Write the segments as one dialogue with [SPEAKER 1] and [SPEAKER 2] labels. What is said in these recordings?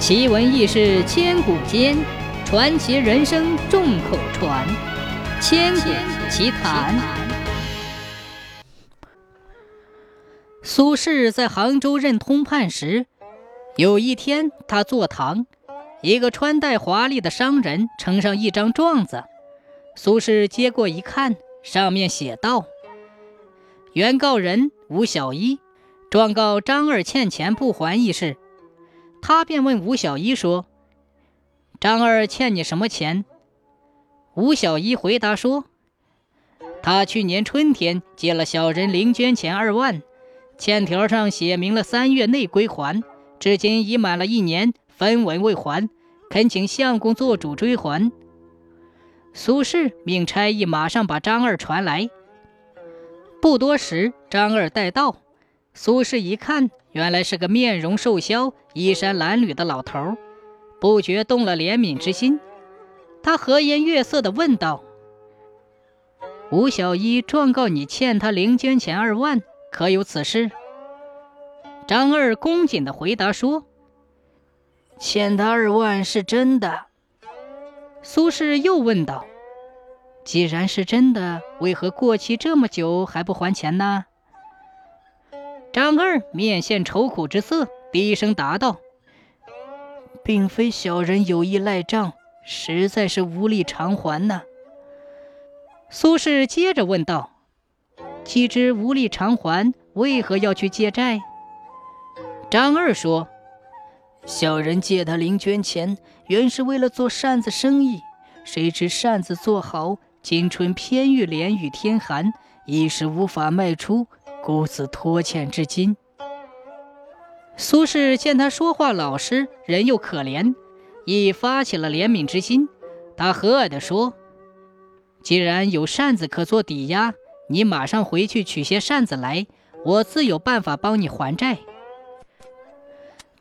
[SPEAKER 1] 奇闻异事千古间，传奇人生众口传。千古奇谈。苏轼在杭州任通判时，有一天他坐堂，一个穿戴华丽的商人呈上一张状子，苏轼接过一看，上面写道：“原告人吴小一，状告张二欠钱不还一事。”他便问吴小一说：“张二欠你什么钱？”吴小一回答说：“他去年春天借了小人零捐钱二万，欠条上写明了三月内归还，至今已满了一年，分文未还，恳请相公做主追还。”苏轼命差役马上把张二传来。不多时，张二带到，苏轼一看。原来是个面容瘦削、衣衫褴褛的老头，不觉动了怜悯之心。他和颜悦色地问道：“吴小一状告你欠他零捐钱二万，可有此事？”张二恭谨地回答说：“欠他二万是真的。”苏轼又问道：“既然是真的，为何过期这么久还不还钱呢？”张二面现愁苦之色，低声答道：“并非小人有意赖账，实在是无力偿还呢。”苏轼接着问道：“既知无力偿还，为何要去借债？”张二说：“小人借他零捐钱，原是为了做扇子生意，谁知扇子做好，今春偏遇连雨天寒，一时无法卖出。”故此拖欠至今。苏轼见他说话老实，人又可怜，亦发起了怜悯之心。他和蔼地说：“既然有扇子可做抵押，你马上回去取些扇子来，我自有办法帮你还债。”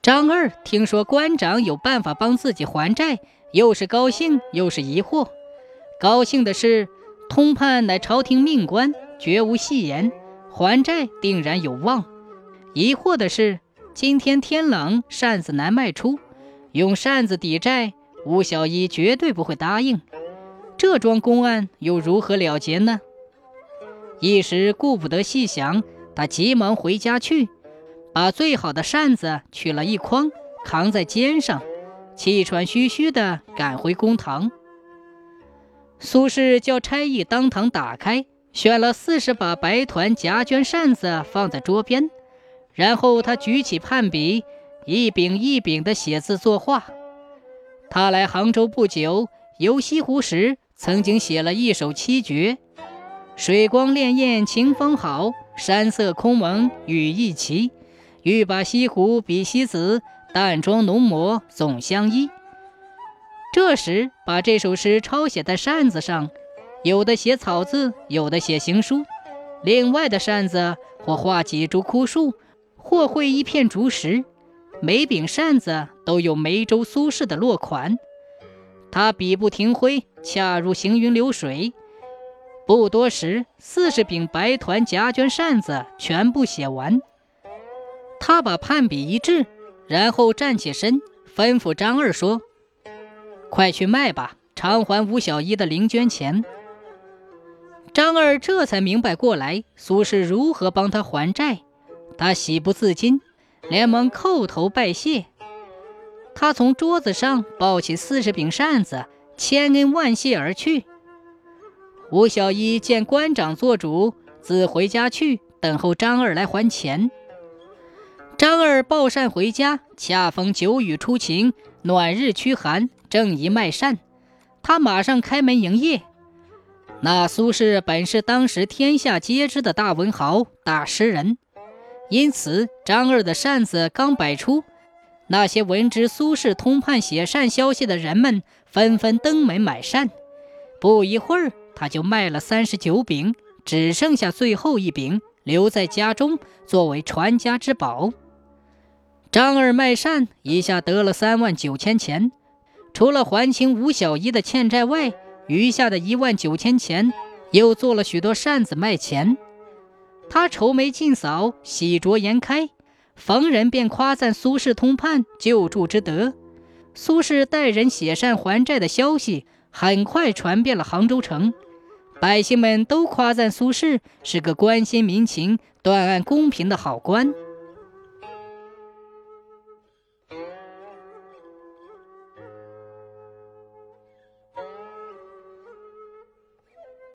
[SPEAKER 1] 张二听说官长有办法帮自己还债，又是高兴又是疑惑。高兴的是，通判乃朝廷命官，绝无戏言。还债定然有望。疑惑的是，今天天冷，扇子难卖出，用扇子抵债，吴小一绝对不会答应。这桩公案又如何了结呢？一时顾不得细想，他急忙回家去，把最好的扇子取了一筐，扛在肩上，气喘吁吁地赶回公堂。苏轼叫差役当堂打开。选了四十把白团夹绢扇子放在桌边，然后他举起判笔，一柄一柄的写字作画。他来杭州不久，游西湖时曾经写了一首七绝：“水光潋滟晴方好，山色空蒙雨亦奇。欲把西湖比西子，淡妆浓抹总相宜。”这时把这首诗抄写在扇子上。有的写草字，有的写行书。另外的扇子，或画几株枯树，或绘一片竹石。每柄扇子都有梅州苏轼的落款。他笔不停挥，恰如行云流水。不多时，四十柄白团夹绢扇子全部写完。他把判笔一掷，然后站起身，吩咐张二说：“快去卖吧，偿还吴小一的零捐钱。”张二这才明白过来，苏轼如何帮他还债，他喜不自禁，连忙叩头拜谢。他从桌子上抱起四十柄扇子，千恩万谢而去。吴小一见官长做主，自回家去等候张二来还钱。张二抱扇回家，恰逢九雨初晴，暖日驱寒，正宜卖扇，他马上开门营业。那苏轼本是当时天下皆知的大文豪、大诗人，因此张二的扇子刚摆出，那些闻知苏轼通判写扇消息的人们纷纷登门买扇。不一会儿，他就卖了三十九柄，只剩下最后一柄留在家中作为传家之宝。张二卖扇一下得了三万九千钱，除了还清吴小一的欠债外，余下的一万九千钱，又做了许多扇子卖钱。他愁眉尽扫，喜逐颜开，逢人便夸赞苏轼通判救助之德。苏轼带人写善还债的消息很快传遍了杭州城，百姓们都夸赞苏轼是个关心民情、断案公平的好官。